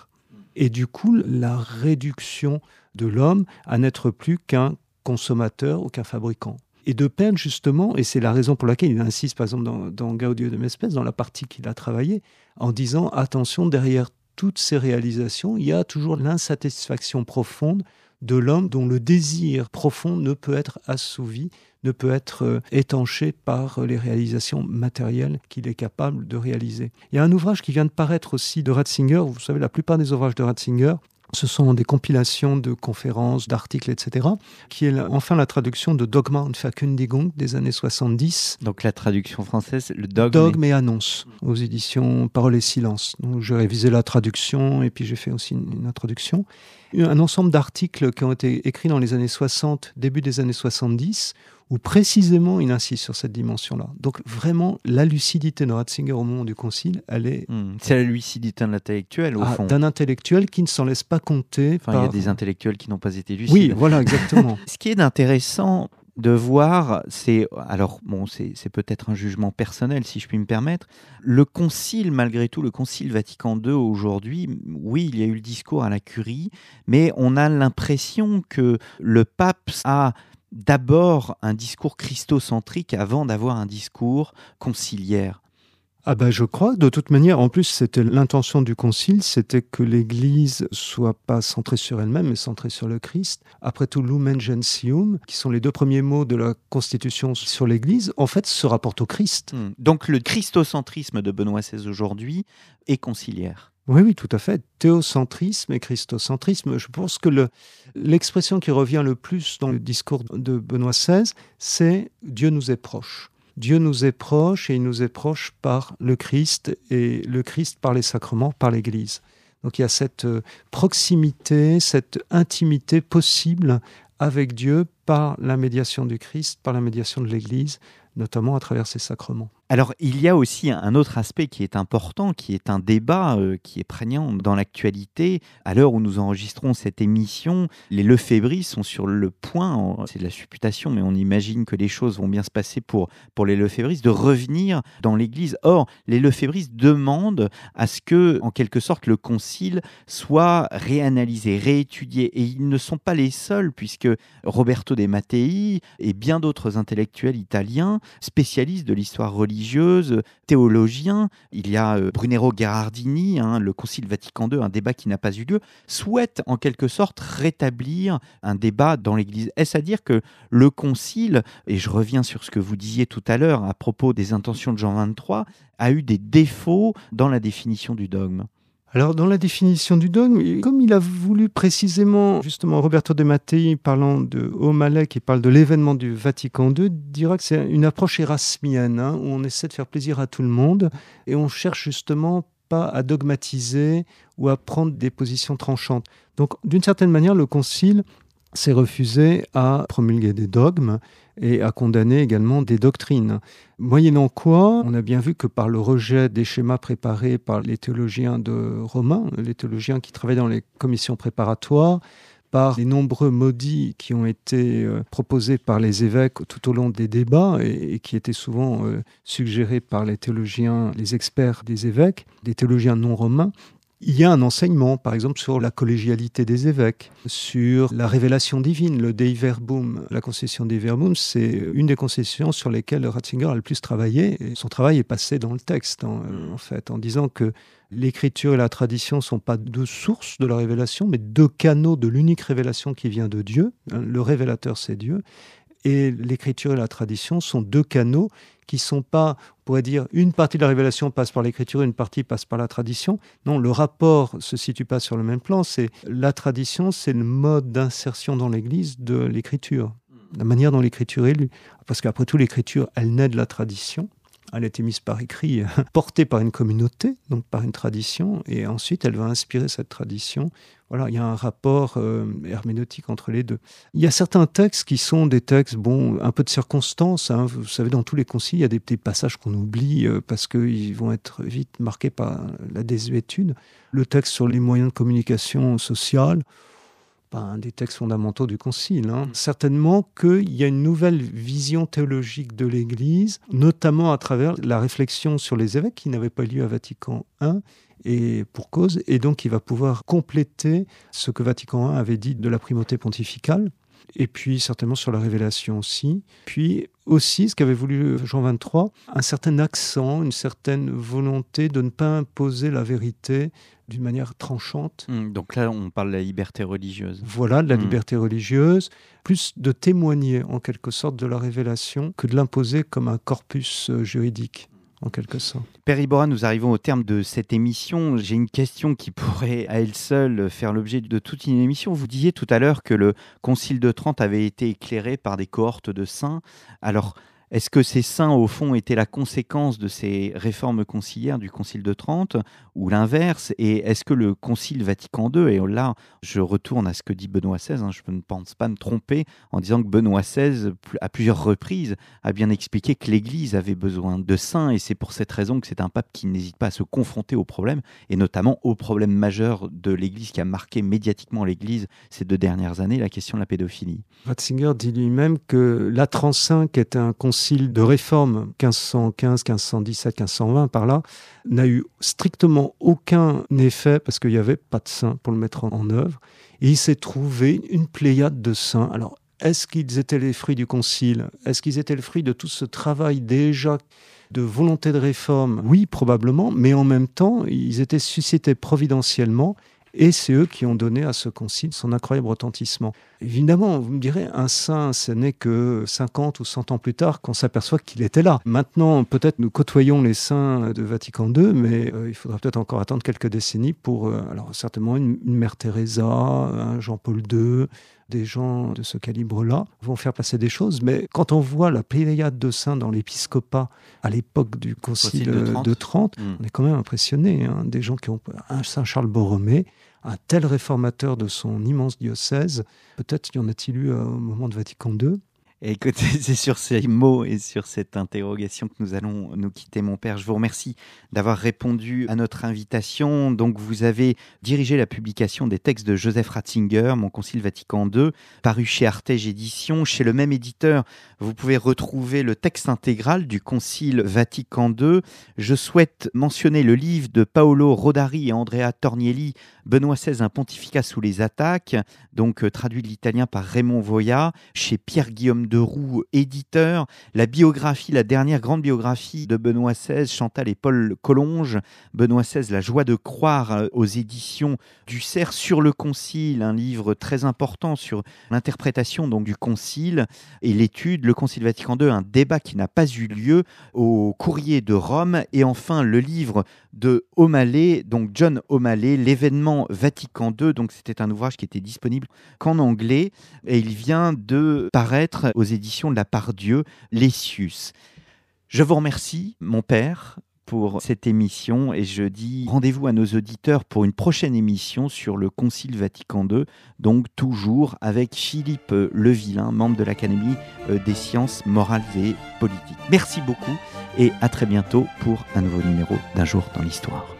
Et du coup, la réduction de l'homme à n'être plus qu'un consommateur ou qu'un fabricant. Et de peine, justement, et c'est la raison pour laquelle il insiste, par exemple, dans, dans Gaudio de Mespes, dans la partie qu'il a travaillée, en disant attention, derrière toutes ces réalisations, il y a toujours l'insatisfaction profonde de l'homme dont le désir profond ne peut être assouvi, ne peut être euh, étanché par les réalisations matérielles qu'il est capable de réaliser. Il y a un ouvrage qui vient de paraître aussi de Ratzinger, vous savez, la plupart des ouvrages de Ratzinger ce sont des compilations de conférences, d'articles, etc., qui est enfin la traduction de Dogma und Verkündigung des années 70. Donc la traduction française, le dogme, dogme et... annonce aux éditions Parole et Silence. Donc j'ai révisé la traduction et puis j'ai fait aussi une, une introduction. Un ensemble d'articles qui ont été écrits dans les années 60, début des années 70, où précisément il insiste sur cette dimension-là. Donc vraiment, la lucidité de Ratzinger au moment du Concile, elle est... Hmm. C'est la lucidité d'un intellectuel, au ah, fond. D'un intellectuel qui ne s'en laisse pas compter. Enfin, par... il y a des intellectuels qui n'ont pas été lucides. Oui, voilà, exactement. Ce qui est intéressant de voir, c'est alors bon, c'est peut-être un jugement personnel si je puis me permettre. Le concile, malgré tout, le concile Vatican II aujourd'hui, oui, il y a eu le discours à la curie, mais on a l'impression que le pape a d'abord un discours christocentrique avant d'avoir un discours conciliaire ah ben je crois, de toute manière, en plus c'était l'intention du concile, c'était que l'Église soit pas centrée sur elle-même, mais centrée sur le Christ. Après tout, lumen gentium, qui sont les deux premiers mots de la Constitution sur l'Église, en fait se rapporte au Christ. Hmm. Donc le christocentrisme de Benoît XVI aujourd'hui est conciliaire. Oui, oui, tout à fait. Théocentrisme et christocentrisme. Je pense que l'expression qui revient le plus dans le discours de Benoît XVI, c'est Dieu nous est proche. Dieu nous est proche et il nous est proche par le Christ et le Christ par les sacrements, par l'Église. Donc il y a cette euh, proximité, cette intimité possible avec Dieu par la médiation du Christ, par la médiation de l'Église, notamment à travers ses sacrements. Alors, il y a aussi un autre aspect qui est important, qui est un débat euh, qui est prégnant dans l'actualité. À l'heure où nous enregistrons cette émission, les lefébris sont sur le point, c'est de la supputation, mais on imagine que les choses vont bien se passer pour, pour les lefébris, de revenir dans l'Église. Or, les lefébris demandent à ce que, en quelque sorte, le concile soit réanalysé, réétudié. Et ils ne sont pas les seuls, puisque Roberto de Mattei et bien d'autres intellectuels italiens, spécialistes de l'histoire religieuse, religieuse, théologiens. Il y a euh, Brunero Gherardini, hein, le Concile Vatican II, un débat qui n'a pas eu lieu, souhaite en quelque sorte rétablir un débat dans l'Église. Est-ce à dire que le Concile, et je reviens sur ce que vous disiez tout à l'heure à propos des intentions de Jean XXIII, a eu des défauts dans la définition du dogme? Alors, dans la définition du dogme, comme il a voulu précisément, justement, Roberto De Mattei, parlant de O'Malley, qui parle de l'événement du Vatican II, dira que c'est une approche érasmienne, hein, où on essaie de faire plaisir à tout le monde, et on cherche justement pas à dogmatiser ou à prendre des positions tranchantes. Donc, d'une certaine manière, le Concile s'est refusé à promulguer des dogmes et à condamner également des doctrines. Moyennant quoi, on a bien vu que par le rejet des schémas préparés par les théologiens de Romain, les théologiens qui travaillent dans les commissions préparatoires, par les nombreux maudits qui ont été euh, proposés par les évêques tout au long des débats et, qui étaient souvent euh, suggérés par les théologiens, les experts des évêques, des théologiens non romains, il y a un enseignement, par exemple, sur la collégialité des évêques, sur la révélation divine, le Dei Verbum. La concession Dei Verbum, c'est une des concessions sur lesquelles Ratzinger a le plus travaillé. Et son travail est passé dans le texte, en, en fait, en disant que l'écriture et la tradition ne sont pas deux sources de la révélation, mais deux canaux de l'unique révélation qui vient de Dieu. Le révélateur, c'est Dieu. Et l'écriture et la tradition sont deux canaux qui sont pas, on pourrait dire, une partie de la révélation passe par l'écriture, une partie passe par la tradition. Non, le rapport se situe pas sur le même plan. C'est la tradition, c'est le mode d'insertion dans l'Église de l'écriture, la manière dont l'écriture est lue. Parce qu'après tout, l'écriture, elle naît de la tradition. Elle a été mise par écrit, portée par une communauté, donc par une tradition, et ensuite elle va inspirer cette tradition. Voilà, il y a un rapport euh, herméneutique entre les deux. Il y a certains textes qui sont des textes, bon, un peu de circonstance. Hein. Vous savez, dans tous les conciles, il y a des petits passages qu'on oublie euh, parce qu'ils vont être vite marqués par la désuétude. Le texte sur les moyens de communication sociale, pas un des textes fondamentaux du Concile. Hein. Mm. Certainement qu'il y a une nouvelle vision théologique de l'Église, notamment à travers la réflexion sur les évêques qui n'avaient pas lieu à Vatican I et pour cause, et donc il va pouvoir compléter ce que Vatican I avait dit de la primauté pontificale, et puis certainement sur la révélation aussi. Puis aussi, ce qu'avait voulu Jean XXIII, un certain accent, une certaine volonté de ne pas imposer la vérité d'une manière tranchante. Hum, donc là, on parle de la liberté religieuse. Voilà, de la hum. liberté religieuse, plus de témoigner en quelque sorte de la révélation que de l'imposer comme un corpus euh, juridique en quelque sorte. Père Ibora, nous arrivons au terme de cette émission. J'ai une question qui pourrait à elle seule faire l'objet de toute une émission. Vous disiez tout à l'heure que le Concile de Trente avait été éclairé par des cohortes de saints. Alors, est-ce que ces saints, au fond, étaient la conséquence de ces réformes conciliaires du Concile de Trente ou l'inverse? Et est-ce que le Concile Vatican II, et là, je retourne à ce que dit Benoît XVI, hein, je ne pense pas me tromper en disant que Benoît XVI, à plusieurs reprises, a bien expliqué que l'Église avait besoin de saints, et c'est pour cette raison que c'est un pape qui n'hésite pas à se confronter aux problèmes, et notamment aux problèmes majeurs de l'Église qui a marqué médiatiquement l'Église ces deux dernières années, la question de la pédophilie. Ratzinger dit lui-même que la 35 est un concile de réforme 1515, 1517, 1520 par là n'a eu strictement aucun effet parce qu'il n'y avait pas de saints pour le mettre en œuvre. Et il s'est trouvé une pléiade de saints. Alors, est-ce qu'ils étaient les fruits du concile? Est-ce qu'ils étaient le fruit de tout ce travail déjà de volonté de réforme? Oui, probablement, mais en même temps, ils étaient suscités providentiellement et c'est eux qui ont donné à ce concile son incroyable retentissement. Évidemment, vous me direz, un saint, ce n'est que 50 ou 100 ans plus tard qu'on s'aperçoit qu'il était là. Maintenant, peut-être nous côtoyons les saints de Vatican II, mais euh, il faudra peut-être encore attendre quelques décennies pour, euh, alors certainement une, Mère Teresa, un Jean-Paul II, des gens de ce calibre-là vont faire passer des choses. Mais quand on voit la pléiade de saints dans l'épiscopat à l'époque du concile de Trente, hmm. on est quand même impressionné. Hein. des gens qui ont un Saint Charles Borromée, un tel réformateur de son immense diocèse. Peut-être y en a-t-il eu euh, au moment de Vatican II. Écoutez, c'est sur ces mots et sur cette interrogation que nous allons nous quitter, mon père. Je vous remercie d'avoir répondu à notre invitation. Donc, vous avez dirigé la publication des textes de Joseph Ratzinger, Mon Concile Vatican II, paru chez Artege Éditions. Chez le même éditeur, vous pouvez retrouver le texte intégral du Concile Vatican II. Je souhaite mentionner le livre de Paolo Rodari et Andrea Tornielli, Benoît XVI, un pontificat sous les attaques, donc euh, traduit de l'italien par Raymond Voya, chez Pierre-Guillaume de Roux, éditeur, la biographie, la dernière grande biographie de Benoît XVI, Chantal et Paul Collonge, Benoît XVI, La joie de croire euh, aux éditions du Cerf sur le Concile, un livre très important sur l'interprétation donc du Concile et l'étude, le Concile Vatican II, un débat qui n'a pas eu lieu au Courrier de Rome, et enfin le livre de O'Malley, donc John O'Malley, l'événement Vatican II, donc c'était un ouvrage qui était disponible qu'en anglais, et il vient de paraître aux éditions de la part Dieu, Lessius. Je vous remercie, mon père, pour cette émission et je dis rendez-vous à nos auditeurs pour une prochaine émission sur le Concile Vatican II, donc toujours avec Philippe Levillain, membre de l'Académie euh, des sciences morales et politiques. Merci beaucoup et à très bientôt pour un nouveau numéro d'un jour dans l'histoire.